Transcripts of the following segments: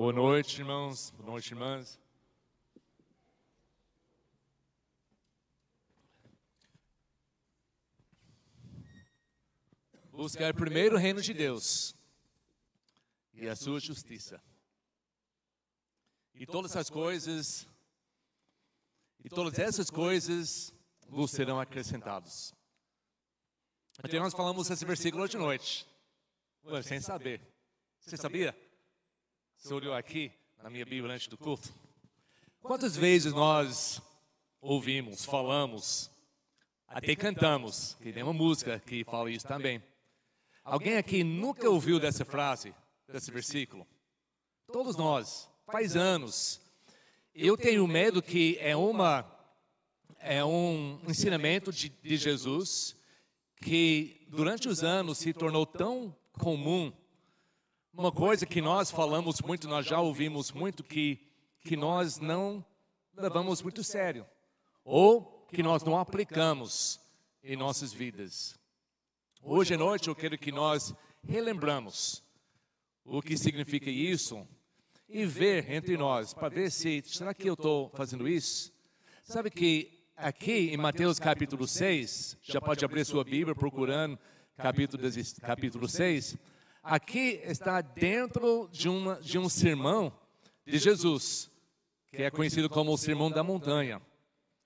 Boa noite, irmãos. Boa noite, irmãs. Buscar primeiro o reino de Deus e a sua justiça. E todas essas coisas, e todas essas coisas vos serão acrescentados. Então nós falamos esse versículo hoje de noite, sem saber. Você sabia? Você olhou aqui na minha Bíblia antes do culto? Quantas vezes nós ouvimos, falamos, até cantamos, que tem uma música que fala isso também. Alguém aqui nunca ouviu dessa frase, desse versículo? Todos nós, faz anos. Eu tenho medo que é uma é um ensinamento de, de Jesus que durante os anos se tornou tão comum uma coisa que nós falamos muito, nós já ouvimos muito, que, que nós não levamos muito sério, ou que nós não aplicamos em nossas vidas. Hoje à noite eu quero que nós relembramos o que significa isso e ver entre nós, para ver se, será que eu estou fazendo isso? Sabe que aqui em Mateus capítulo 6, já pode abrir sua Bíblia procurando capítulo, capítulo 6, Aqui está dentro de, uma, de um sermão de Jesus, que é conhecido como o Sermão da Montanha,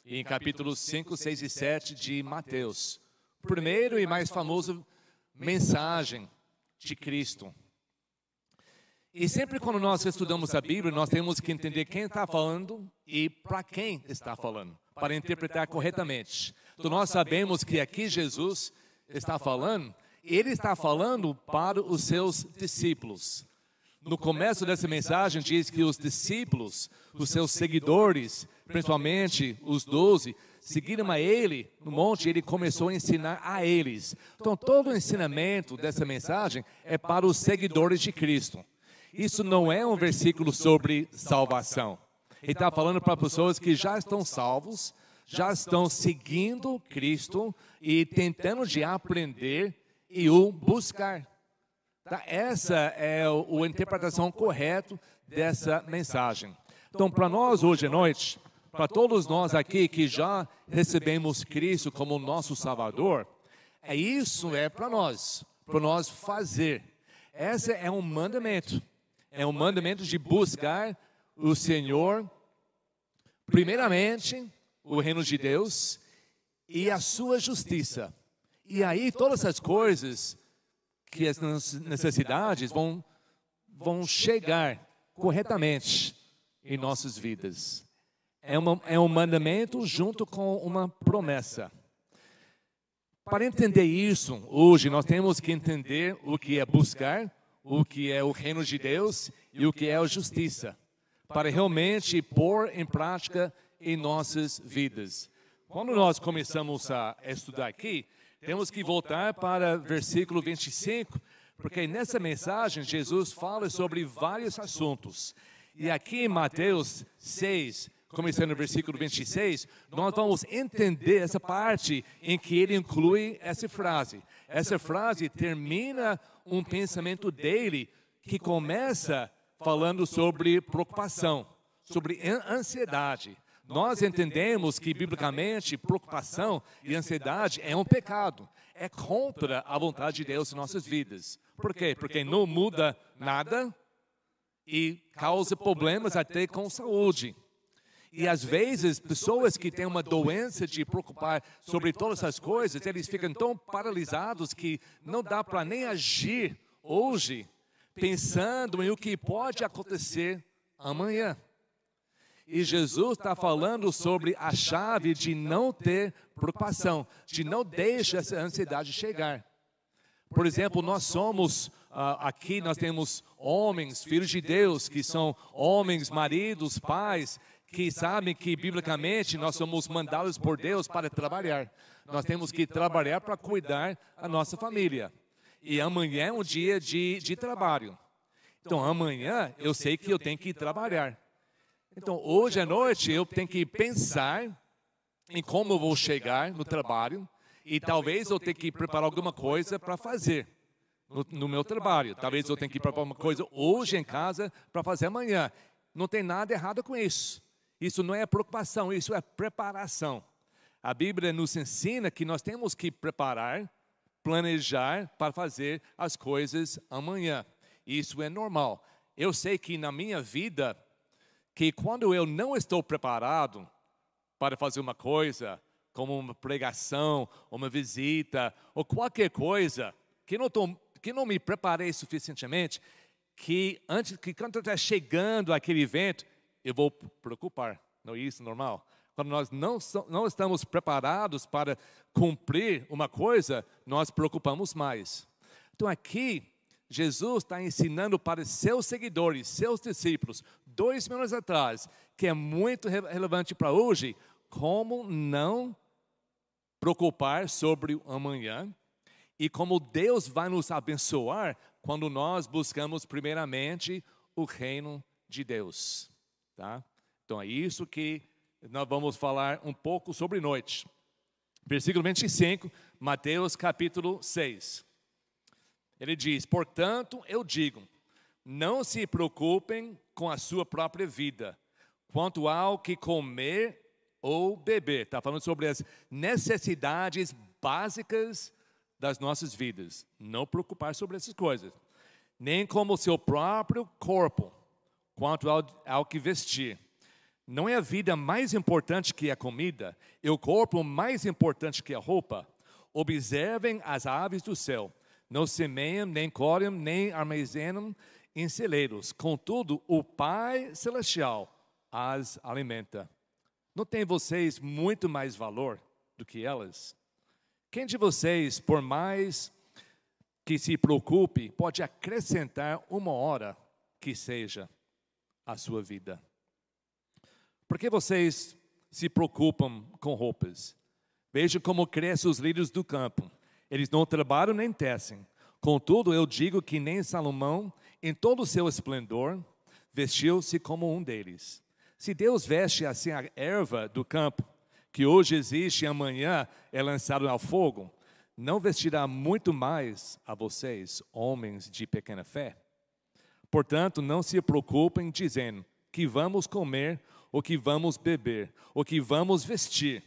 em capítulos 5, 6 e 7 de Mateus. Primeiro e mais famoso mensagem de Cristo. E sempre quando nós estudamos a Bíblia, nós temos que entender quem está falando e para quem está falando, para interpretar corretamente. Então nós sabemos que aqui Jesus está falando ele está falando para os seus discípulos. No começo dessa mensagem, diz que os discípulos, os seus seguidores, principalmente os doze, seguiram a ele no monte e ele começou a ensinar a eles. Então, todo o ensinamento dessa mensagem é para os seguidores de Cristo. Isso não é um versículo sobre salvação. Ele está falando para pessoas que já estão salvos, já estão seguindo Cristo e tentando de aprender e o buscar. Tá? Essa é a interpretação correta dessa mensagem. Então, para nós hoje à noite, para todos nós aqui que já recebemos Cristo como nosso Salvador, é isso é para nós, para nós fazer. Esse é um mandamento. É um mandamento de buscar o Senhor, primeiramente, o reino de Deus e a sua justiça. E aí todas essas coisas, que as necessidades vão, vão chegar corretamente em nossas vidas. É, uma, é um mandamento junto com uma promessa. Para entender isso, hoje nós temos que entender o que é buscar, o que é o reino de Deus e o que é a justiça, para realmente pôr em prática em nossas vidas. Quando nós começamos a estudar aqui, temos que voltar para versículo 25, porque nessa mensagem Jesus fala sobre vários assuntos. E aqui em Mateus 6, começando no versículo 26, nós vamos entender essa parte em que ele inclui essa frase. Essa frase termina um pensamento dele que começa falando sobre preocupação, sobre ansiedade. Nós entendemos que, biblicamente, preocupação e ansiedade é um pecado. É contra a vontade de Deus em nossas vidas. Por quê? Porque não muda nada e causa problemas até com saúde. E às vezes, pessoas que têm uma doença de preocupar sobre todas essas coisas, eles ficam tão paralisados que não dá para nem agir hoje, pensando em o que pode acontecer amanhã. E Jesus está falando sobre a chave de não ter preocupação, de não deixar essa ansiedade chegar. Por exemplo, nós somos, uh, aqui nós temos homens, filhos de Deus, que são homens, maridos, pais, que sabem que biblicamente nós somos mandados por Deus para trabalhar. Nós temos que trabalhar para cuidar da nossa família. E amanhã é um dia de, de trabalho. Então amanhã eu sei que eu tenho que trabalhar. Então, hoje à noite eu tenho que pensar em como eu vou chegar no trabalho e talvez eu tenha que preparar alguma coisa para fazer no, no meu trabalho. Talvez eu tenha que preparar uma coisa hoje em casa para fazer amanhã. Não tem nada errado com isso. Isso não é preocupação, isso é preparação. A Bíblia nos ensina que nós temos que preparar, planejar para fazer as coisas amanhã. Isso é normal. Eu sei que na minha vida, que quando eu não estou preparado para fazer uma coisa, como uma pregação, uma visita, ou qualquer coisa, que não, tô, que não me preparei suficientemente, que antes que quando está chegando aquele evento, eu vou preocupar. Não é isso normal? Quando nós não, não estamos preparados para cumprir uma coisa, nós preocupamos mais. Então aqui, Jesus está ensinando para seus seguidores, seus discípulos, dois mil anos atrás, que é muito relevante para hoje, como não preocupar sobre o amanhã e como Deus vai nos abençoar quando nós buscamos primeiramente o reino de Deus, tá? Então é isso que nós vamos falar um pouco sobre noite. Versículo 25, Mateus capítulo 6. Ele diz: Portanto, eu digo, não se preocupem com a sua própria vida, quanto ao que comer ou beber. Está falando sobre as necessidades básicas das nossas vidas. Não preocupar sobre essas coisas. Nem como o seu próprio corpo, quanto ao, ao que vestir. Não é a vida mais importante que a comida, e o corpo mais importante que a roupa. Observem as aves do céu. Não semeiam, nem colhem, nem armazenam em celeiros. Contudo, o Pai Celestial as alimenta. Não tem vocês muito mais valor do que elas? Quem de vocês, por mais que se preocupe, pode acrescentar uma hora que seja a sua vida? Por que vocês se preocupam com roupas? Veja como crescem os lírios do campo. Eles não trabalham nem tecem. Contudo, eu digo que nem Salomão, em todo o seu esplendor, vestiu-se como um deles. Se Deus veste assim a erva do campo, que hoje existe e amanhã é lançado ao fogo, não vestirá muito mais a vocês, homens de pequena fé? Portanto, não se preocupem dizendo que vamos comer o que vamos beber, o que vamos vestir.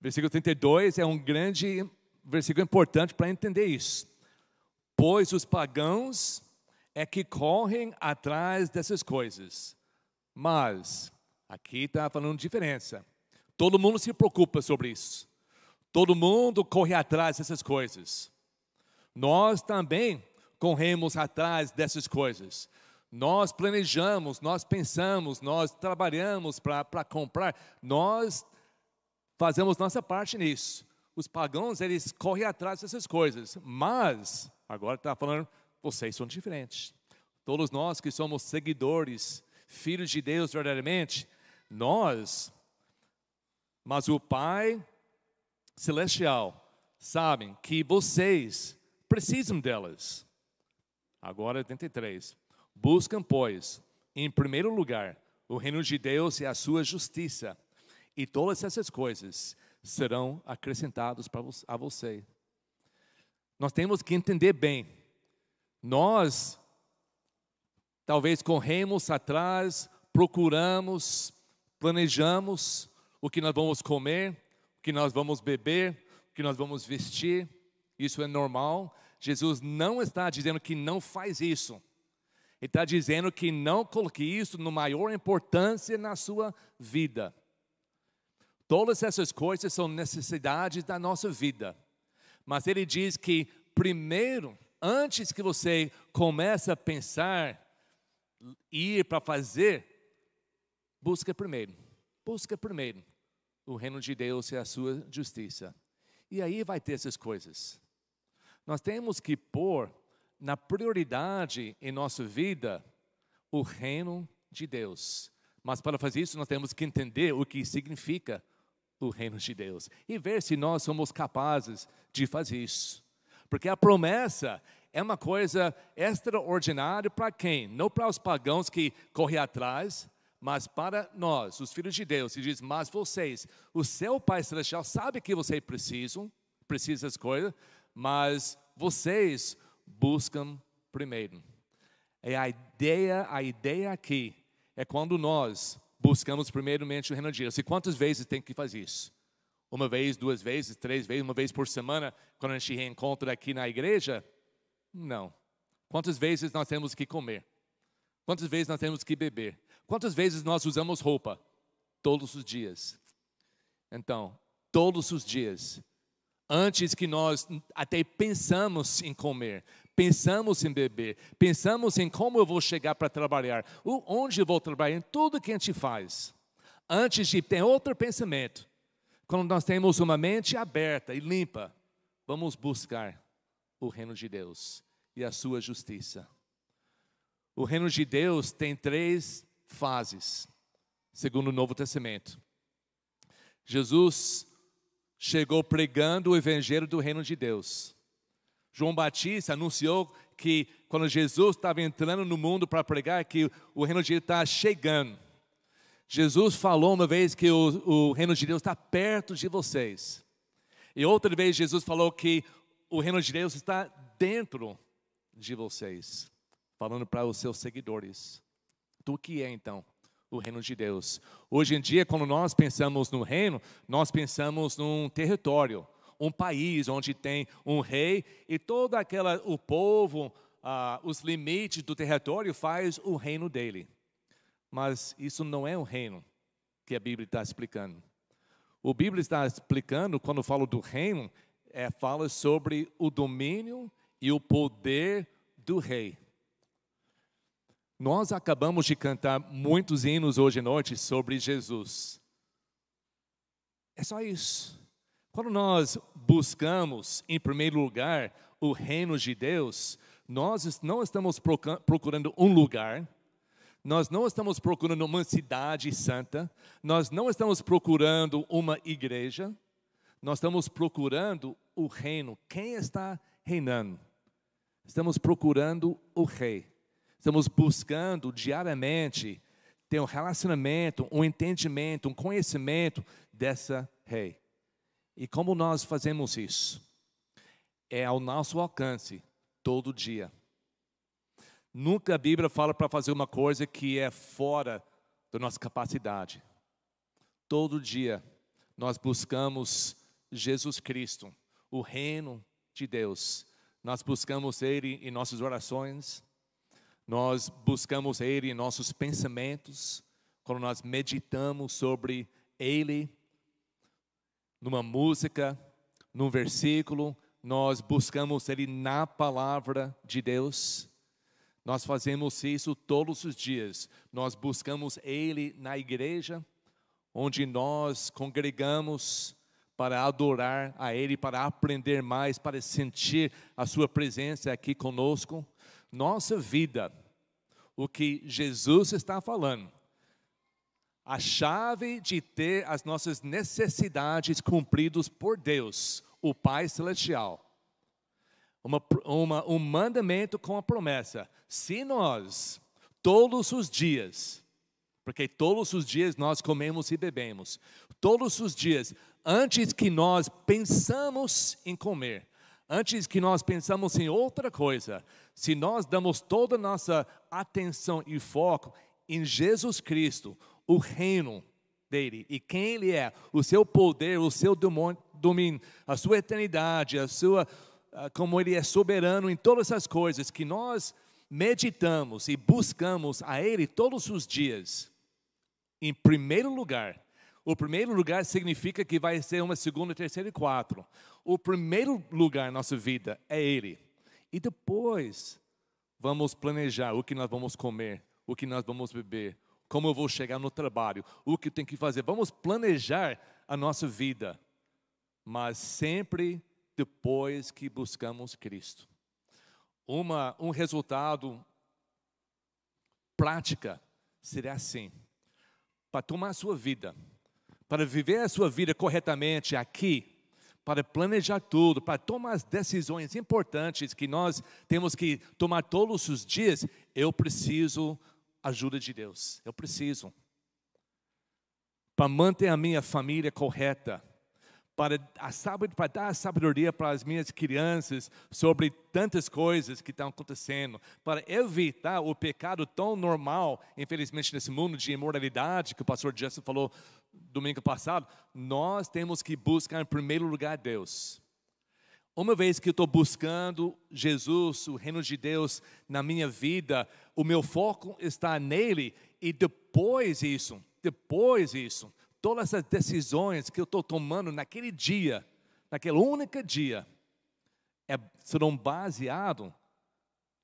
Versículo 32 é um grande versículo importante para entender isso. Pois os pagãos é que correm atrás dessas coisas. Mas, aqui está falando diferença. Todo mundo se preocupa sobre isso. Todo mundo corre atrás dessas coisas. Nós também corremos atrás dessas coisas. Nós planejamos, nós pensamos, nós trabalhamos para comprar, nós fazemos nossa parte nisso. Os pagãos, eles correm atrás dessas coisas, mas, agora está falando, vocês são diferentes. Todos nós que somos seguidores, filhos de Deus verdadeiramente, nós, mas o Pai Celestial, sabem que vocês precisam delas. Agora 83. Buscam, pois, em primeiro lugar, o reino de Deus e a sua justiça, e todas essas coisas serão acrescentadas a você. Nós temos que entender bem. Nós, talvez, corremos atrás, procuramos, planejamos o que nós vamos comer, o que nós vamos beber, o que nós vamos vestir. Isso é normal. Jesus não está dizendo que não faz isso. Ele está dizendo que não coloque isso no maior importância na sua vida. Todas essas coisas são necessidades da nossa vida. Mas ele diz que primeiro, antes que você comece a pensar, ir para fazer, busca primeiro. Busca primeiro o reino de Deus e a sua justiça. E aí vai ter essas coisas. Nós temos que pôr na prioridade em nossa vida o reino de Deus. Mas para fazer isso, nós temos que entender o que significa o reino de Deus e ver se nós somos capazes de fazer isso. Porque a promessa é uma coisa extraordinária para quem? Não para os pagãos que correm atrás, mas para nós, os filhos de Deus. E diz: Mas vocês, o seu Pai Celestial sabe que vocês precisam, precisam das coisas, mas vocês buscam primeiro. É a ideia, a ideia aqui é quando nós buscamos primeiramente o reino de Deus. E quantas vezes tem que fazer isso? Uma vez, duas vezes, três vezes, uma vez por semana, quando a gente reencontra aqui na igreja? Não. Quantas vezes nós temos que comer? Quantas vezes nós temos que beber? Quantas vezes nós usamos roupa? Todos os dias. Então, todos os dias. Antes que nós até pensamos em comer, pensamos em beber, pensamos em como eu vou chegar para trabalhar, onde eu vou trabalhar, em tudo que a gente faz. Antes de ter outro pensamento, quando nós temos uma mente aberta e limpa, vamos buscar o reino de Deus e a sua justiça. O reino de Deus tem três fases, segundo o Novo Testamento. Jesus chegou pregando o evangelho do reino de Deus. João Batista anunciou que quando Jesus estava entrando no mundo para pregar, que o reino de Deus está chegando. Jesus falou uma vez que o, o reino de Deus está perto de vocês. E outra vez Jesus falou que o reino de Deus está dentro de vocês, falando para os seus seguidores. Do que é então o reino de Deus? Hoje em dia, quando nós pensamos no reino, nós pensamos num território, um país onde tem um rei e todo aquela o povo, ah, os limites do território faz o reino dele. Mas isso não é o reino que a Bíblia está explicando. O Bíblia está explicando, quando fala do reino, é, fala sobre o domínio e o poder do rei. Nós acabamos de cantar muitos hinos hoje à noite sobre Jesus. É só isso. Quando nós buscamos, em primeiro lugar, o reino de Deus, nós não estamos procurando um lugar, nós não estamos procurando uma cidade santa, nós não estamos procurando uma igreja, nós estamos procurando o reino. Quem está reinando? Estamos procurando o rei. Estamos buscando diariamente ter um relacionamento, um entendimento, um conhecimento dessa rei. E como nós fazemos isso? É ao nosso alcance, todo dia. Nunca a Bíblia fala para fazer uma coisa que é fora da nossa capacidade. Todo dia nós buscamos Jesus Cristo, o reino de Deus. Nós buscamos Ele em nossas orações, nós buscamos Ele em nossos pensamentos, quando nós meditamos sobre Ele, numa música, num versículo, nós buscamos Ele na palavra de Deus. Nós fazemos isso todos os dias. Nós buscamos Ele na igreja, onde nós congregamos para adorar a Ele, para aprender mais, para sentir a Sua presença aqui conosco. Nossa vida, o que Jesus está falando, a chave de ter as nossas necessidades cumpridas por Deus, o Pai Celestial uma, uma, um mandamento com a promessa. Se nós, todos os dias, porque todos os dias nós comemos e bebemos, todos os dias, antes que nós pensamos em comer, antes que nós pensamos em outra coisa, se nós damos toda a nossa atenção e foco em Jesus Cristo, o reino dele e quem ele é, o seu poder, o seu domínio, a sua eternidade, a sua como Ele é soberano em todas as coisas, que nós meditamos e buscamos a Ele todos os dias, em primeiro lugar, o primeiro lugar significa que vai ser uma segunda, terceira e quatro. O primeiro lugar na nossa vida é Ele. E depois vamos planejar o que nós vamos comer, o que nós vamos beber, como eu vou chegar no trabalho, o que eu tenho que fazer. Vamos planejar a nossa vida, mas sempre depois que buscamos Cristo. Uma, um resultado prática seria assim: para tomar a sua vida, para viver a sua vida corretamente aqui, para planejar tudo, para tomar as decisões importantes que nós temos que tomar todos os dias, eu preciso ajuda de Deus. Eu preciso. Para manter a minha família correta, para, a, para dar sabedoria para as minhas crianças sobre tantas coisas que estão acontecendo, para evitar o pecado tão normal, infelizmente, nesse mundo de imoralidade que o pastor Jesse falou domingo passado. Nós temos que buscar em primeiro lugar Deus. Uma vez que eu estou buscando Jesus, o reino de Deus na minha vida, o meu foco está nele e depois isso, depois isso, todas as decisões que eu estou tomando naquele dia, naquele único dia, é, serão baseados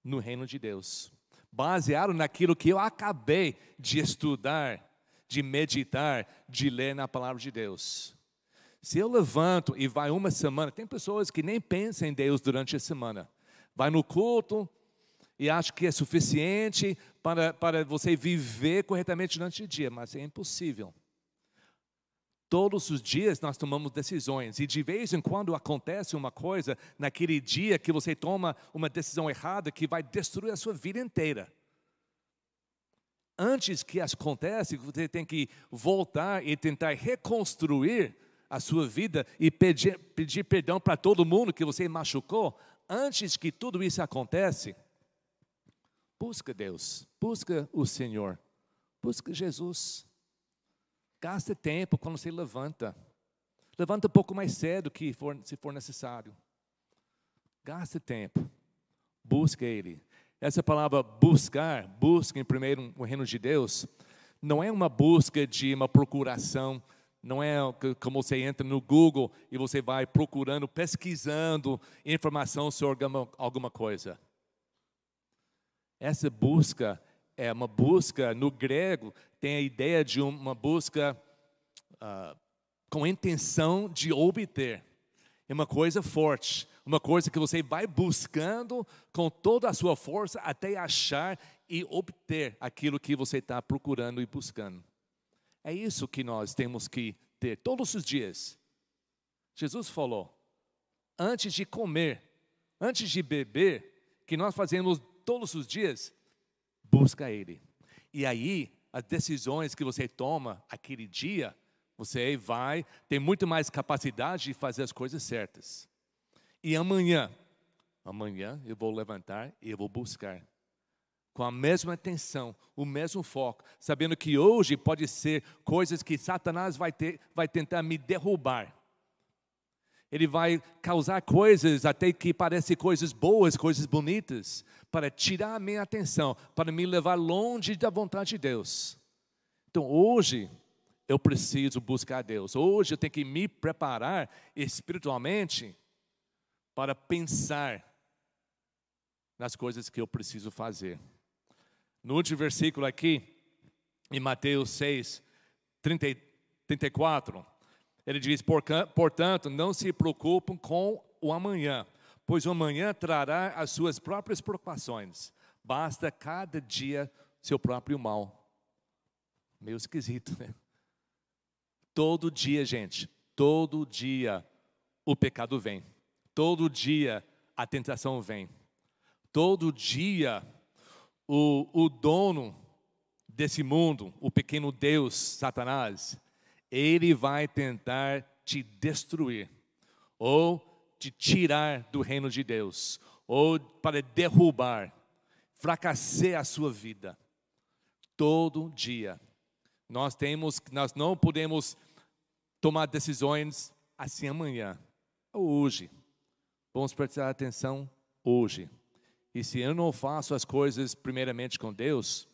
no reino de Deus, baseado naquilo que eu acabei de estudar, de meditar, de ler na palavra de Deus. Se eu levanto e vai uma semana, tem pessoas que nem pensam em Deus durante a semana. Vai no culto e acha que é suficiente para, para você viver corretamente durante o dia, mas é impossível. Todos os dias nós tomamos decisões e de vez em quando acontece uma coisa naquele dia que você toma uma decisão errada que vai destruir a sua vida inteira. Antes que isso aconteça, você tem que voltar e tentar reconstruir a sua vida e pedir, pedir perdão para todo mundo que você machucou. Antes que tudo isso aconteça, busca Deus, busca o Senhor, busca Jesus. Gaste tempo quando você levanta. Levanta um pouco mais cedo que for, se for necessário. Gaste tempo. Busque Ele. Essa palavra buscar, busque em primeiro o reino de Deus, não é uma busca de uma procuração, não é como você entra no Google e você vai procurando, pesquisando informação sobre alguma, coisa. Essa busca é uma busca, no grego, tem a ideia de uma busca uh, com intenção de obter. É uma coisa forte, uma coisa que você vai buscando com toda a sua força até achar e obter aquilo que você está procurando e buscando. É isso que nós temos que ter todos os dias. Jesus falou: antes de comer, antes de beber, que nós fazemos todos os dias, busca Ele. E aí, as decisões que você toma aquele dia, você vai ter muito mais capacidade de fazer as coisas certas. E amanhã, amanhã eu vou levantar e eu vou buscar. Com a mesma atenção, o mesmo foco, sabendo que hoje pode ser coisas que Satanás vai, ter, vai tentar me derrubar ele vai causar coisas até que parecem coisas boas, coisas bonitas, para tirar a minha atenção, para me levar longe da vontade de Deus. Então hoje eu preciso buscar Deus. Hoje eu tenho que me preparar espiritualmente para pensar nas coisas que eu preciso fazer. No último versículo aqui, em Mateus 6, 30, 34, ele diz: portanto, não se preocupem com o amanhã, pois o amanhã trará as suas próprias preocupações. Basta cada dia seu próprio mal. Meio esquisito, né? Todo dia, gente, todo dia o pecado vem. Todo dia a tentação vem. Todo dia o, o dono desse mundo, o pequeno Deus, Satanás, ele vai tentar te destruir, ou te tirar do reino de Deus, ou para derrubar, fracassar a sua vida. Todo dia. Nós temos, nós não podemos tomar decisões assim amanhã, ou hoje. Vamos prestar atenção hoje. E se eu não faço as coisas primeiramente com Deus,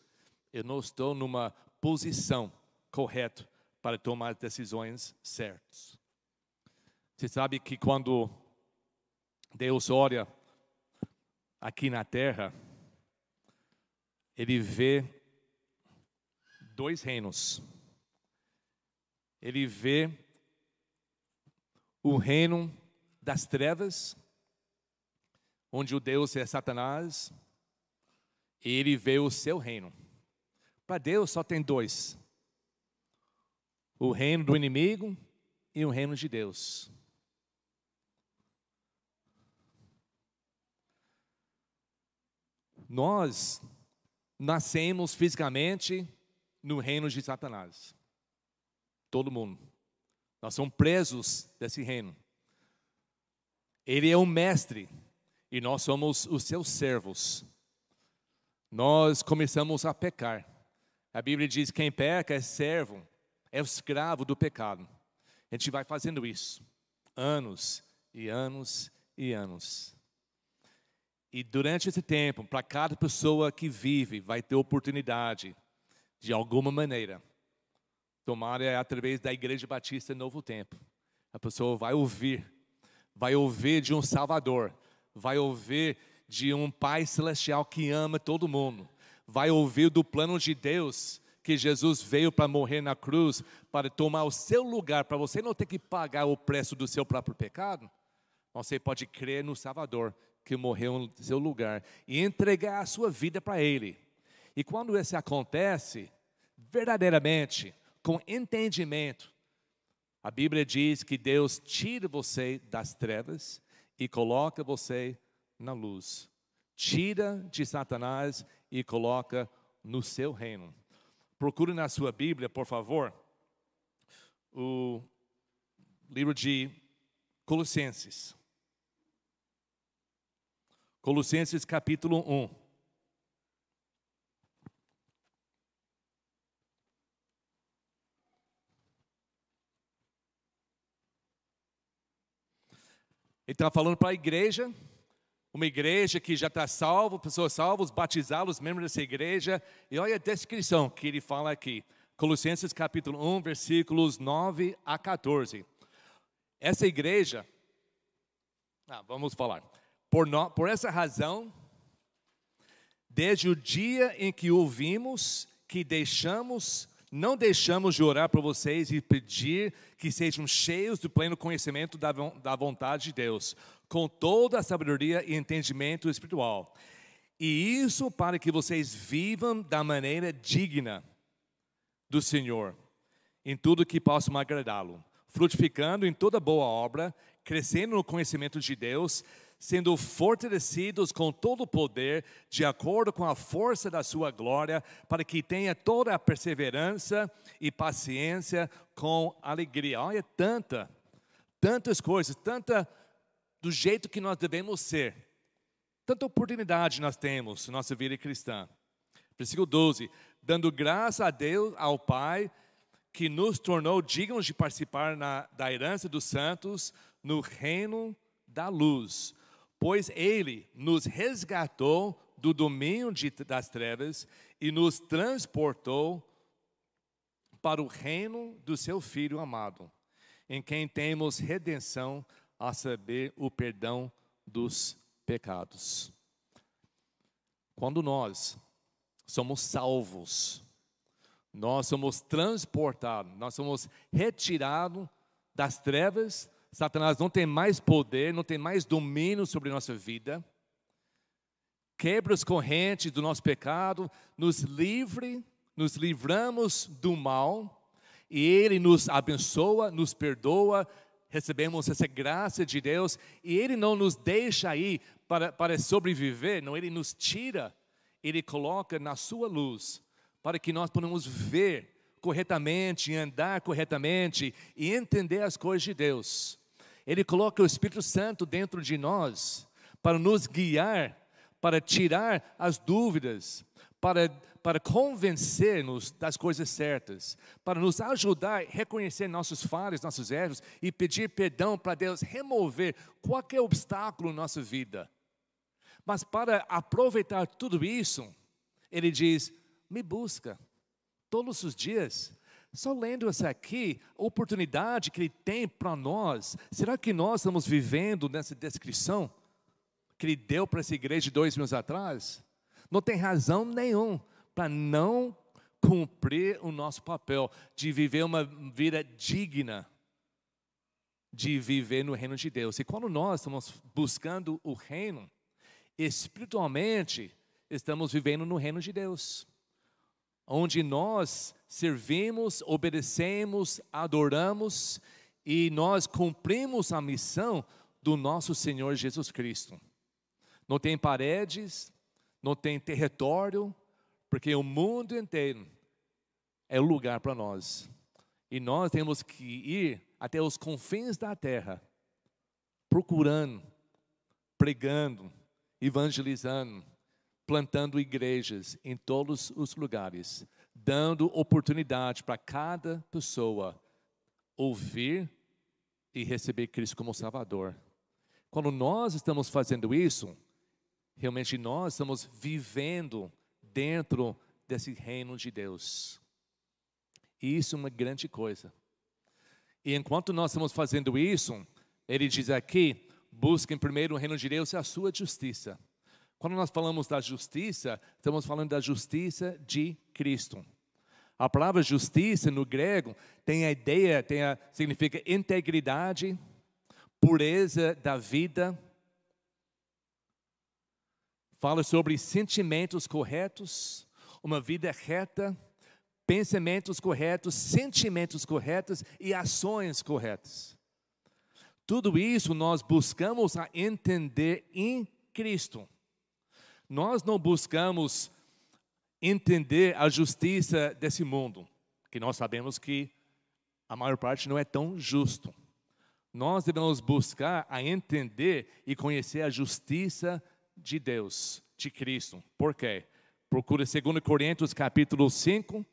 eu não estou numa posição correta para tomar decisões certas. Você sabe que quando Deus olha aqui na terra, Ele vê dois reinos. Ele vê o reino das trevas, onde o Deus é Satanás, ele vê o seu reino. Para Deus só tem dois: o reino do inimigo e o reino de Deus. Nós nascemos fisicamente no reino de Satanás. Todo mundo. Nós somos presos desse reino. Ele é o mestre e nós somos os seus servos. Nós começamos a pecar. A Bíblia diz: quem peca é servo, é escravo do pecado. A gente vai fazendo isso, anos e anos e anos. E durante esse tempo, para cada pessoa que vive, vai ter oportunidade, de alguma maneira, tomar é através da Igreja Batista Novo Tempo. A pessoa vai ouvir, vai ouvir de um Salvador, vai ouvir de um Pai Celestial que ama todo mundo, vai ouvir do plano de Deus que Jesus veio para morrer na cruz, para tomar o seu lugar, para você não ter que pagar o preço do seu próprio pecado. Você pode crer no Salvador que morreu no seu lugar e entregar a sua vida para Ele. E quando isso acontece, verdadeiramente, com entendimento, a Bíblia diz que Deus tira você das trevas e coloca você na luz. Tira de Satanás e coloca no seu reino. Procure na sua Bíblia, por favor, o livro de Colossenses. Colossenses capítulo 1. Ele está falando para a igreja, uma igreja que já está salvo, pessoas salvas, batizá-los, membros dessa igreja. E olha a descrição que ele fala aqui. Colossenses capítulo 1, versículos 9 a 14. Essa igreja, ah, vamos falar. Por, no, por essa razão, desde o dia em que ouvimos que deixamos, não deixamos de orar por vocês e pedir que sejam cheios do pleno conhecimento da, da vontade de Deus, com toda a sabedoria e entendimento espiritual. E isso para que vocês vivam da maneira digna do Senhor, em tudo que possam agradá-lo, frutificando em toda boa obra, crescendo no conhecimento de Deus, sendo fortalecidos com todo o poder, de acordo com a força da sua glória, para que tenha toda a perseverança e paciência com alegria. Olha, tanta, tantas coisas, tanta do jeito que nós devemos ser. Tanta oportunidade nós temos na nossa vida cristã. Versículo 12: dando graça a Deus, ao Pai, que nos tornou dignos de participar na, da herança dos santos no reino da luz pois ele nos resgatou do domínio de, das trevas e nos transportou para o reino do seu Filho amado, em quem temos redenção, a saber, o perdão dos pecados. Quando nós somos salvos, nós somos transportados, nós somos retirados das trevas Satanás não tem mais poder, não tem mais domínio sobre nossa vida. Quebra as correntes do nosso pecado, nos livre, nos livramos do mal, e Ele nos abençoa, nos perdoa, recebemos essa graça de Deus, e Ele não nos deixa aí para, para sobreviver, não, Ele nos tira, Ele coloca na Sua luz, para que nós possamos ver corretamente, andar corretamente e entender as coisas de Deus. Ele coloca o Espírito Santo dentro de nós para nos guiar, para tirar as dúvidas, para, para convencer-nos das coisas certas, para nos ajudar a reconhecer nossos falhas, nossos erros e pedir perdão para Deus remover qualquer obstáculo na nossa vida. Mas para aproveitar tudo isso, ele diz: me busca todos os dias, só lendo essa aqui, a oportunidade que ele tem para nós, será que nós estamos vivendo nessa descrição que ele deu para essa igreja de dois anos atrás? Não tem razão nenhum para não cumprir o nosso papel de viver uma vida digna de viver no reino de Deus. E quando nós estamos buscando o reino, espiritualmente, estamos vivendo no reino de Deus onde nós servimos, obedecemos, adoramos e nós cumprimos a missão do nosso Senhor Jesus Cristo. Não tem paredes, não tem território, porque o mundo inteiro é o lugar para nós. E nós temos que ir até os confins da terra, procurando, pregando, evangelizando, plantando igrejas em todos os lugares, dando oportunidade para cada pessoa ouvir e receber Cristo como Salvador. Quando nós estamos fazendo isso, realmente nós estamos vivendo dentro desse reino de Deus. Isso é uma grande coisa. E enquanto nós estamos fazendo isso, ele diz aqui: busquem primeiro o reino de Deus e a sua justiça. Quando nós falamos da justiça, estamos falando da justiça de Cristo. A palavra justiça no grego tem a ideia, tem a, significa integridade, pureza da vida. Fala sobre sentimentos corretos, uma vida reta, pensamentos corretos, sentimentos corretos e ações corretas. Tudo isso nós buscamos a entender em Cristo. Nós não buscamos entender a justiça desse mundo, que nós sabemos que a maior parte não é tão justo. Nós devemos buscar a entender e conhecer a justiça de Deus, de Cristo. Por quê? Procura 2 Coríntios capítulo 5,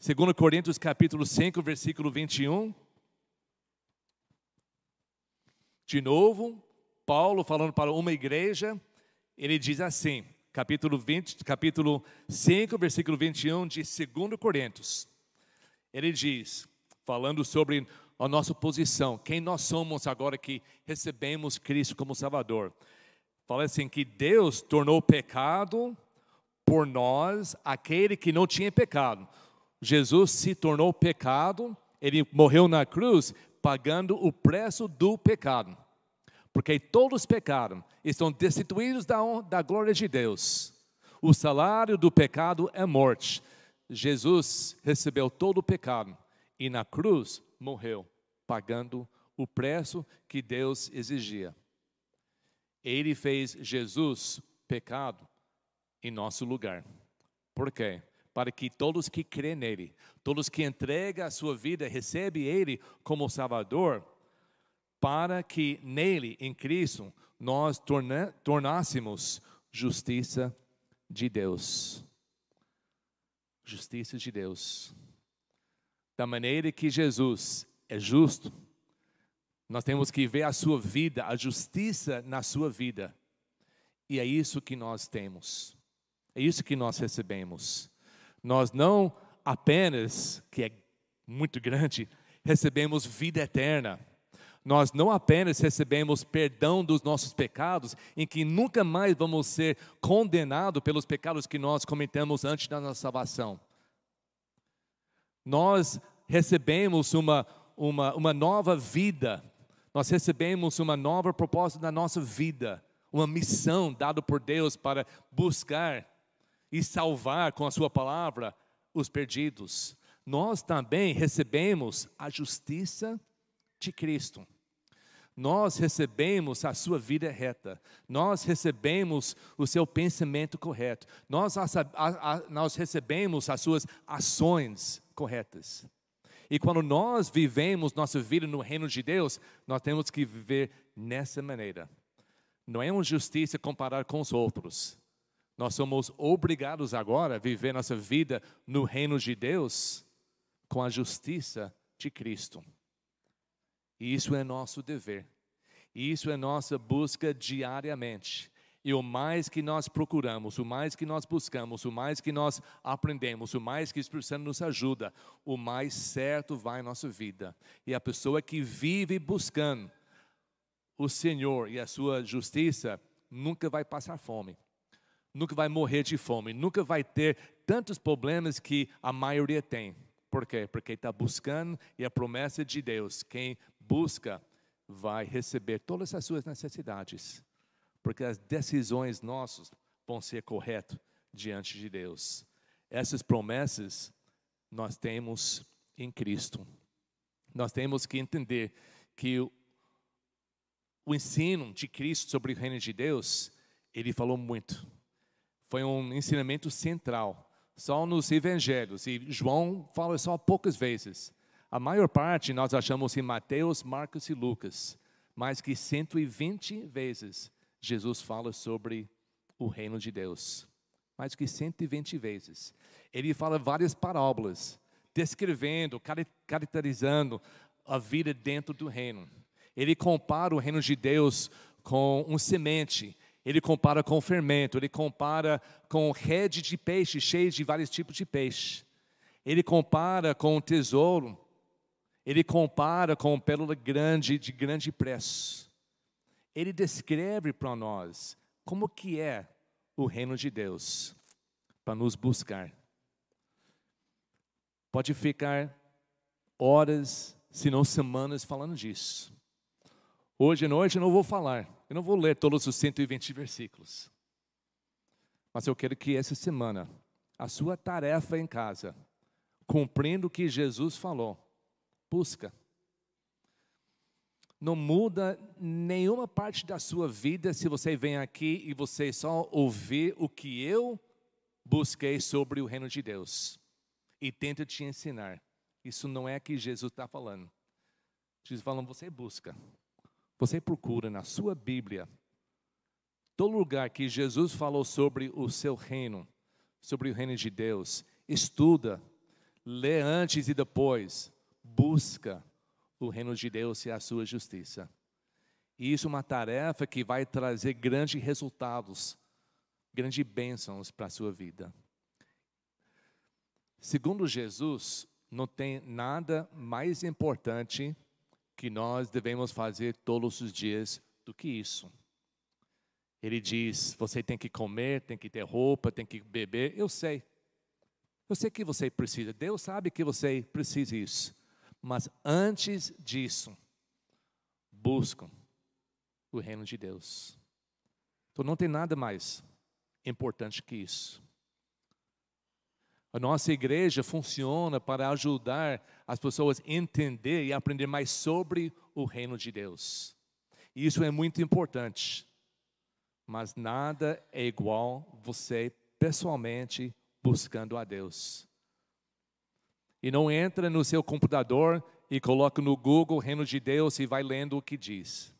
2 Coríntios capítulo 5, versículo 21. De novo, Paulo falando para uma igreja, ele diz assim: capítulo, 20, capítulo 5, versículo 21 de 2 Coríntios. Ele diz, falando sobre a nossa posição, quem nós somos agora que recebemos Cristo como Salvador. Fala assim: que Deus tornou pecado por nós aquele que não tinha pecado. Jesus se tornou pecado, ele morreu na cruz, pagando o preço do pecado porque todos pecaram, estão destituídos da, da glória de Deus. O salário do pecado é morte. Jesus recebeu todo o pecado e na cruz morreu, pagando o preço que Deus exigia. Ele fez Jesus pecado em nosso lugar. Por quê? Para que todos que creem nele, todos que entregam a sua vida, recebem ele como Salvador, para que nele, em Cristo, nós torna, tornássemos justiça de Deus. Justiça de Deus. Da maneira que Jesus é justo, nós temos que ver a sua vida, a justiça na sua vida. E é isso que nós temos. É isso que nós recebemos. Nós não apenas, que é muito grande, recebemos vida eterna nós não apenas recebemos perdão dos nossos pecados, em que nunca mais vamos ser condenados pelos pecados que nós cometemos antes da nossa salvação. Nós recebemos uma, uma, uma nova vida, nós recebemos uma nova proposta da nossa vida, uma missão dada por Deus para buscar e salvar com a Sua palavra os perdidos. Nós também recebemos a justiça de Cristo nós recebemos a sua vida reta, nós recebemos o seu pensamento correto, nós, a, a, nós recebemos as suas ações corretas. E quando nós vivemos nossa vida no reino de Deus, nós temos que viver nessa maneira. Não é uma justiça comparar com os outros. Nós somos obrigados agora a viver nossa vida no reino de Deus com a justiça de Cristo. Isso é nosso dever. Isso é nossa busca diariamente. E o mais que nós procuramos, o mais que nós buscamos, o mais que nós aprendemos, o mais que o Espírito Santo nos ajuda, o mais certo vai a nossa vida. E a pessoa que vive buscando o Senhor e a sua justiça nunca vai passar fome, nunca vai morrer de fome, nunca vai ter tantos problemas que a maioria tem. Por quê? Porque está buscando e a promessa de Deus, quem busca vai receber todas as suas necessidades, porque as decisões nossas vão ser corretas diante de Deus. Essas promessas nós temos em Cristo. Nós temos que entender que o, o ensino de Cristo sobre o reino de Deus, ele falou muito. Foi um ensinamento central, só nos evangelhos, e João fala só poucas vezes. A maior parte nós achamos em Mateus, Marcos e Lucas, mais que 120 vezes Jesus fala sobre o reino de Deus. Mais que 120 vezes. Ele fala várias parábolas, descrevendo, caracterizando a vida dentro do reino. Ele compara o reino de Deus com um semente, ele compara com fermento, ele compara com rede de peixe, cheio de vários tipos de peixe. Ele compara com tesouro, ele compara com pérola grande, de grande preço. Ele descreve para nós como que é o reino de Deus, para nos buscar. Pode ficar horas, se não semanas falando disso. Hoje à noite eu não vou falar, eu não vou ler todos os 120 versículos. Mas eu quero que essa semana, a sua tarefa em casa, cumprindo o que Jesus falou, busca. Não muda nenhuma parte da sua vida se você vem aqui e você só ouvir o que eu busquei sobre o reino de Deus e tenta te ensinar. Isso não é que Jesus está falando. Jesus falando, você busca. Você procura na sua Bíblia todo lugar que Jesus falou sobre o seu reino, sobre o reino de Deus, estuda, lê antes e depois, busca o reino de Deus e a sua justiça. E isso é uma tarefa que vai trazer grandes resultados, grandes bênçãos para a sua vida. Segundo Jesus, não tem nada mais importante que nós devemos fazer todos os dias do que isso. Ele diz: você tem que comer, tem que ter roupa, tem que beber. Eu sei. Eu sei que você precisa. Deus sabe que você precisa disso. Mas antes disso, buscam o reino de Deus. Então não tem nada mais importante que isso. A nossa igreja funciona para ajudar as pessoas entender e aprender mais sobre o reino de Deus. E isso é muito importante. Mas nada é igual você pessoalmente buscando a Deus. E não entra no seu computador e coloca no Google Reino de Deus e vai lendo o que diz.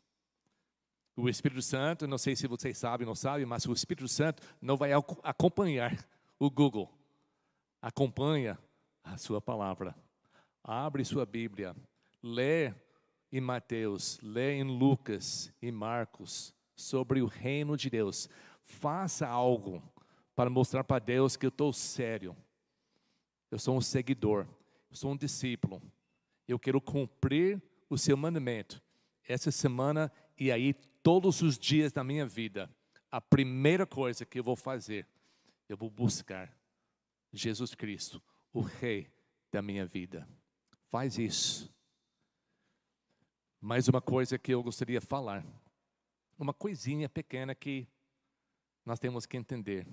O Espírito Santo, não sei se vocês sabem ou não sabem, mas o Espírito Santo não vai acompanhar o Google acompanha a sua palavra. Abre sua Bíblia, lê em Mateus, lê em Lucas e Marcos sobre o reino de Deus. Faça algo para mostrar para Deus que eu estou sério. Eu sou um seguidor, eu sou um discípulo. Eu quero cumprir o seu mandamento. Essa semana e aí todos os dias da minha vida, a primeira coisa que eu vou fazer, eu vou buscar Jesus Cristo, o Rei da minha vida. Faz isso. Mais uma coisa que eu gostaria de falar. Uma coisinha pequena que nós temos que entender.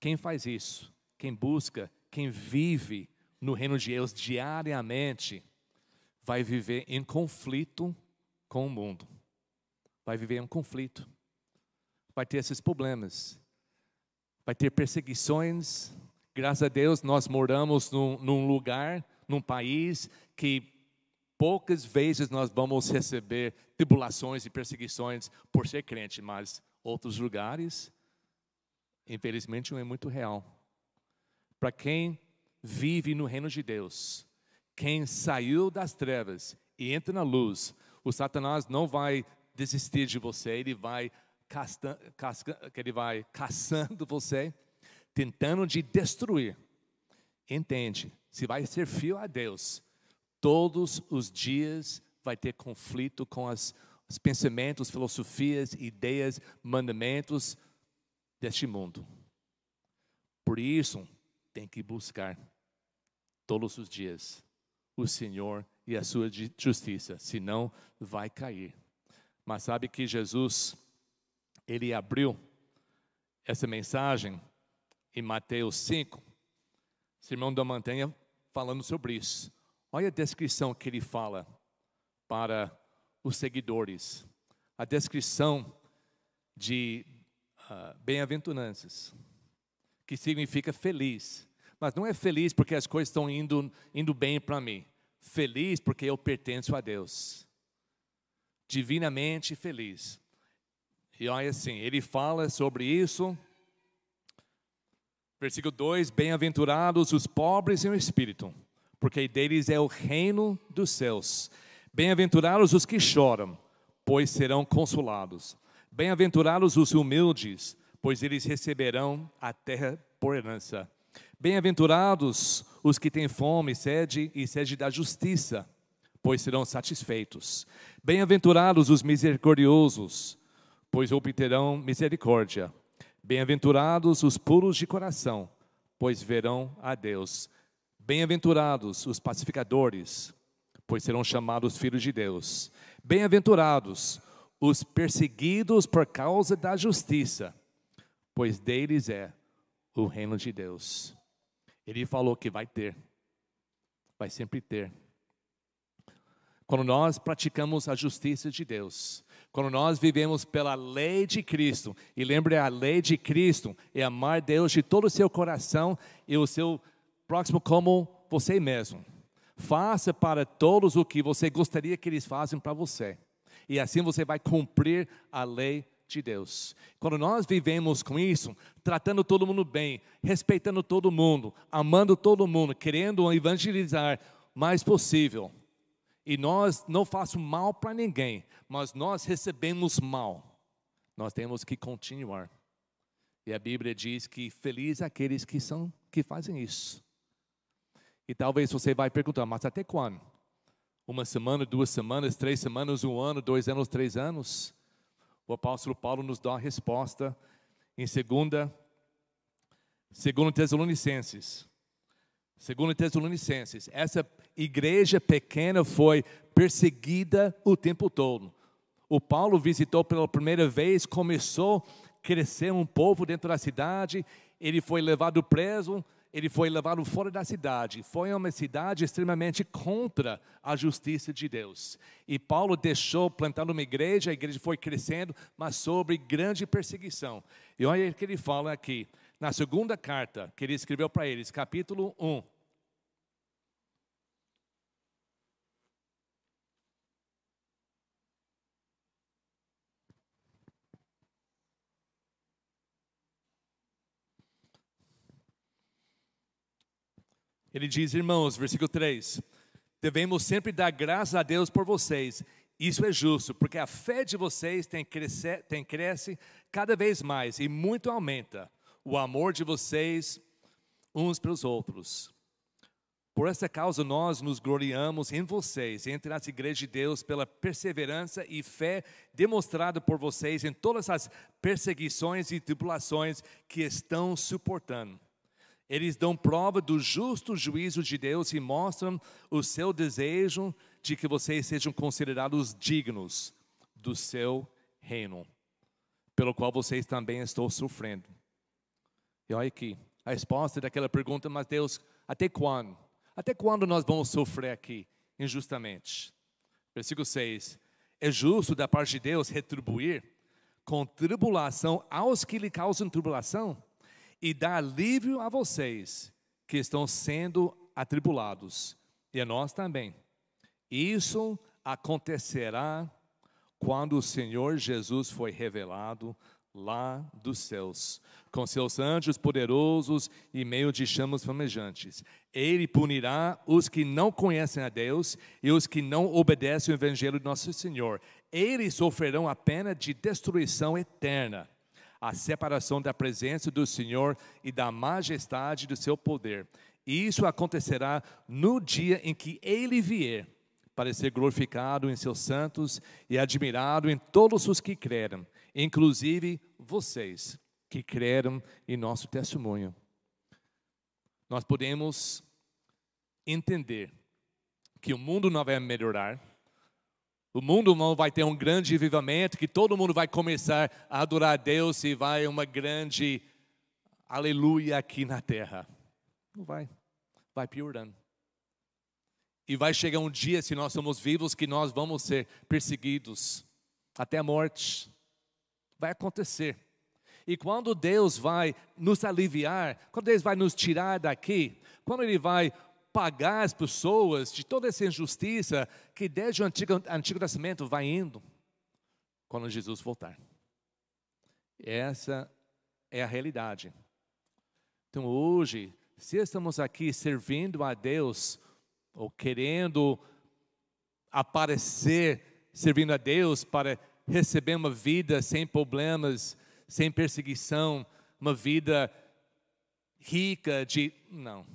Quem faz isso, quem busca, quem vive no reino de Deus diariamente, vai viver em conflito com o mundo. Vai viver em conflito. Vai ter esses problemas. Vai ter perseguições, Graças a Deus, nós moramos num, num lugar, num país que poucas vezes nós vamos receber tribulações e perseguições por ser crente, mas outros lugares, infelizmente, não é muito real. Para quem vive no reino de Deus, quem saiu das trevas e entra na luz, o Satanás não vai desistir de você, ele vai, ele vai caçando você tentando de destruir. Entende? Se vai ser fiel a Deus, todos os dias vai ter conflito com as, os pensamentos, filosofias, ideias, mandamentos deste mundo. Por isso, tem que buscar todos os dias o Senhor e a sua justiça, senão vai cair. Mas sabe que Jesus, ele abriu essa mensagem em Mateus 5, Sermão da Montanha, falando sobre isso. Olha a descrição que ele fala para os seguidores. A descrição de uh, bem-aventuranças, que significa feliz. Mas não é feliz porque as coisas estão indo, indo bem para mim. feliz porque eu pertenço a Deus. Divinamente feliz. E olha assim, ele fala sobre isso. Versículo 2: Bem-aventurados os pobres em espírito, porque deles é o reino dos céus. Bem-aventurados os que choram, pois serão consolados. Bem-aventurados os humildes, pois eles receberão a terra por herança. Bem-aventurados os que têm fome, sede e sede da justiça, pois serão satisfeitos. Bem-aventurados os misericordiosos, pois obterão misericórdia. Bem-aventurados os puros de coração, pois verão a Deus. Bem-aventurados os pacificadores, pois serão chamados filhos de Deus. Bem-aventurados os perseguidos por causa da justiça, pois deles é o reino de Deus. Ele falou que vai ter, vai sempre ter. Quando nós praticamos a justiça de Deus, quando nós vivemos pela lei de Cristo, e lembre, a lei de Cristo é amar Deus de todo o seu coração e o seu próximo como você mesmo. Faça para todos o que você gostaria que eles façam para você. E assim você vai cumprir a lei de Deus. Quando nós vivemos com isso, tratando todo mundo bem, respeitando todo mundo, amando todo mundo, querendo evangelizar mais possível, e nós não fazemos mal para ninguém, mas nós recebemos mal, nós temos que continuar. E a Bíblia diz que feliz aqueles que são que fazem isso. E talvez você vai perguntar, mas até quando? Uma semana, duas semanas, três semanas, um ano, dois anos, três anos? O apóstolo Paulo nos dá a resposta em segunda, segundo Tesalonicenses. Segundo Tesalonicenses, essa igreja pequena foi perseguida o tempo todo. O Paulo visitou pela primeira vez, começou a crescer um povo dentro da cidade, ele foi levado preso, ele foi levado fora da cidade. Foi uma cidade extremamente contra a justiça de Deus. E Paulo deixou plantando uma igreja, a igreja foi crescendo, mas sobre grande perseguição. E olha o que ele fala aqui, na segunda carta que ele escreveu para eles, capítulo 1. Ele diz, irmãos, versículo 3: devemos sempre dar graças a Deus por vocês. Isso é justo, porque a fé de vocês tem, cresce, tem cresce cada vez mais e muito aumenta o amor de vocês uns pelos outros. Por essa causa, nós nos gloriamos em vocês, entre as igrejas de Deus, pela perseverança e fé demonstrada por vocês em todas as perseguições e tribulações que estão suportando eles dão prova do justo juízo de Deus e mostram o seu desejo de que vocês sejam considerados dignos do seu reino, pelo qual vocês também estão sofrendo. E olha aqui, a resposta daquela pergunta, mas Deus, até quando? Até quando nós vamos sofrer aqui injustamente? Versículo 6. É justo da parte de Deus retribuir com tribulação aos que lhe causam tribulação? e dar alívio a vocês que estão sendo atribulados, e a nós também. Isso acontecerá quando o Senhor Jesus foi revelado lá dos céus, com seus anjos poderosos e meio de chamas flamejantes. Ele punirá os que não conhecem a Deus e os que não obedecem o evangelho de nosso Senhor. Eles sofrerão a pena de destruição eterna a separação da presença do Senhor e da majestade do seu poder. Isso acontecerá no dia em que ele vier, para ser glorificado em seus santos e admirado em todos os que creram, inclusive vocês que creram em nosso testemunho. Nós podemos entender que o mundo não vai melhorar, o mundo não vai ter um grande vivamento, que todo mundo vai começar a adorar a Deus e vai uma grande aleluia aqui na terra. Não vai. Vai piorando. E vai chegar um dia, se nós somos vivos, que nós vamos ser perseguidos até a morte. Vai acontecer. E quando Deus vai nos aliviar, quando Deus vai nos tirar daqui, quando Ele vai pagar as pessoas de toda essa injustiça que desde o Antigo, Antigo Testamento vai indo quando Jesus voltar. Essa é a realidade. Então hoje, se estamos aqui servindo a Deus, ou querendo aparecer servindo a Deus para receber uma vida sem problemas, sem perseguição, uma vida rica de. Não.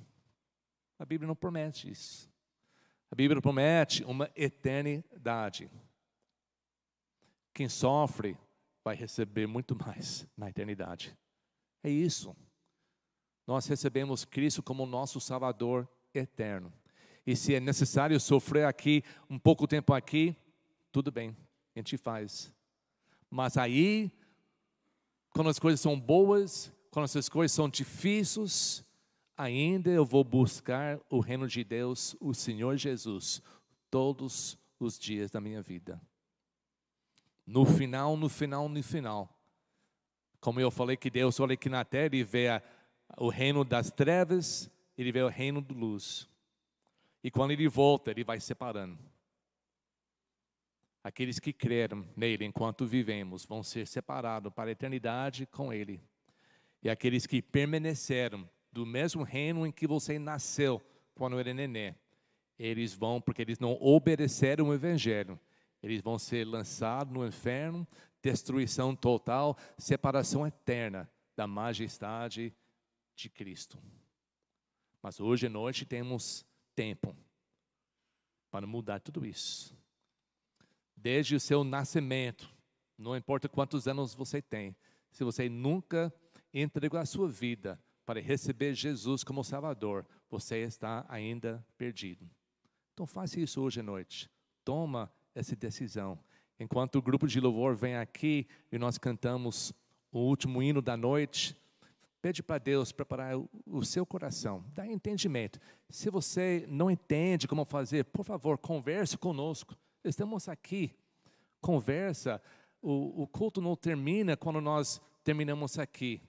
A Bíblia não promete isso. A Bíblia promete uma eternidade. Quem sofre vai receber muito mais na eternidade. É isso. Nós recebemos Cristo como nosso Salvador eterno. E se é necessário sofrer aqui, um pouco tempo aqui, tudo bem, a gente faz. Mas aí, quando as coisas são boas, quando as coisas são difíceis, ainda eu vou buscar o reino de Deus, o Senhor Jesus, todos os dias da minha vida. No final, no final, no final. Como eu falei que Deus olha aqui na terra e vê a, o reino das trevas, ele vê o reino da luz. E quando ele volta, ele vai separando. Aqueles que creram nele enquanto vivemos vão ser separados para a eternidade com ele. E aqueles que permaneceram do mesmo reino em que você nasceu quando era neném, eles vão, porque eles não obedeceram o evangelho, eles vão ser lançados no inferno, destruição total, separação eterna da majestade de Cristo. Mas hoje à noite temos tempo para mudar tudo isso desde o seu nascimento, não importa quantos anos você tem, se você nunca entregou a sua vida para receber Jesus como Salvador, você está ainda perdido. Então faça isso hoje à noite. Toma essa decisão. Enquanto o grupo de louvor vem aqui e nós cantamos o último hino da noite, pede para Deus preparar o seu coração, dá entendimento. Se você não entende como fazer, por favor, converse conosco. Estamos aqui, conversa. O, o culto não termina quando nós terminamos aqui.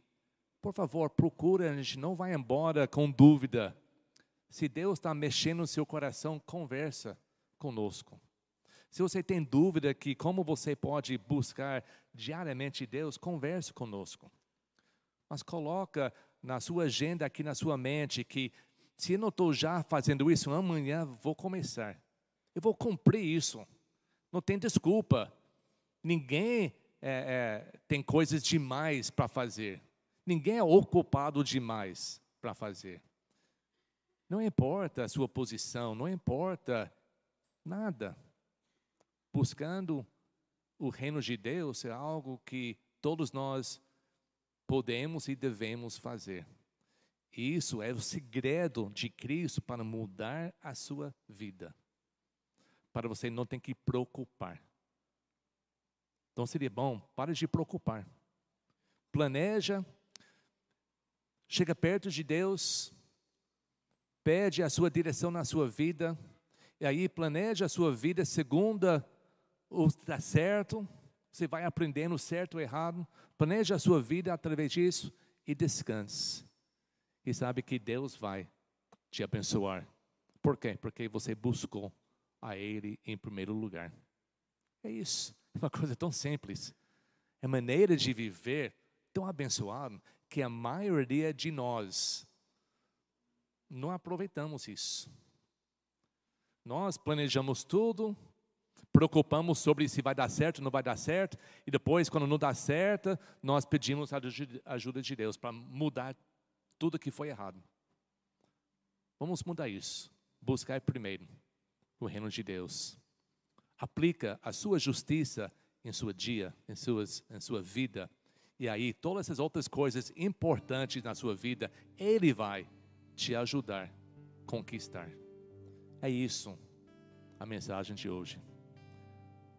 Por favor, procura, a gente não vai embora com dúvida. Se Deus está mexendo no seu coração, conversa conosco. Se você tem dúvida que como você pode buscar diariamente Deus, converse conosco. Mas coloca na sua agenda aqui na sua mente que se eu não estou já fazendo isso, amanhã vou começar. Eu vou cumprir isso. Não tem desculpa. Ninguém é, é, tem coisas demais para fazer. Ninguém é ocupado demais para fazer. Não importa a sua posição, não importa nada. Buscando o reino de Deus é algo que todos nós podemos e devemos fazer. Isso é o segredo de Cristo para mudar a sua vida para você não ter que preocupar. Então seria bom, pare de preocupar. Planeja, chega perto de Deus, pede a sua direção na sua vida, e aí planeja a sua vida segundo o que está certo, você vai aprendendo certo ou errado, planeja a sua vida através disso e descanse. E sabe que Deus vai te abençoar. Por quê? Porque você buscou a Ele em primeiro lugar. É isso. É uma coisa tão simples. É maneira de viver tão abençoado que a maioria de nós não aproveitamos isso. Nós planejamos tudo, preocupamos sobre se vai dar certo não vai dar certo, e depois, quando não dá certo, nós pedimos a ajuda de Deus para mudar tudo que foi errado. Vamos mudar isso. Buscar primeiro o reino de Deus. Aplica a sua justiça em seu dia, em, suas, em sua vida. E aí, todas essas outras coisas importantes na sua vida, Ele vai te ajudar a conquistar. É isso a mensagem de hoje.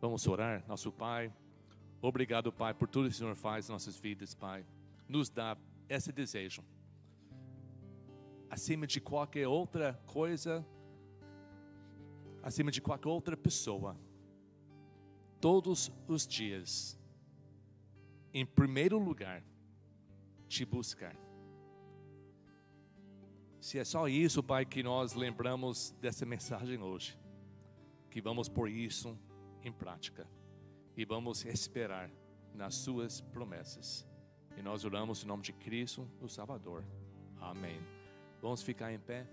Vamos orar, nosso Pai. Obrigado, Pai, por tudo que o Senhor faz em nossas vidas, Pai. Nos dá esse desejo. Acima de qualquer outra coisa, acima de qualquer outra pessoa, todos os dias, em primeiro lugar, te buscar. Se é só isso, Pai, que nós lembramos dessa mensagem hoje, que vamos pôr isso em prática e vamos esperar nas Suas promessas. E nós oramos em nome de Cristo, o Salvador. Amém. Vamos ficar em pé.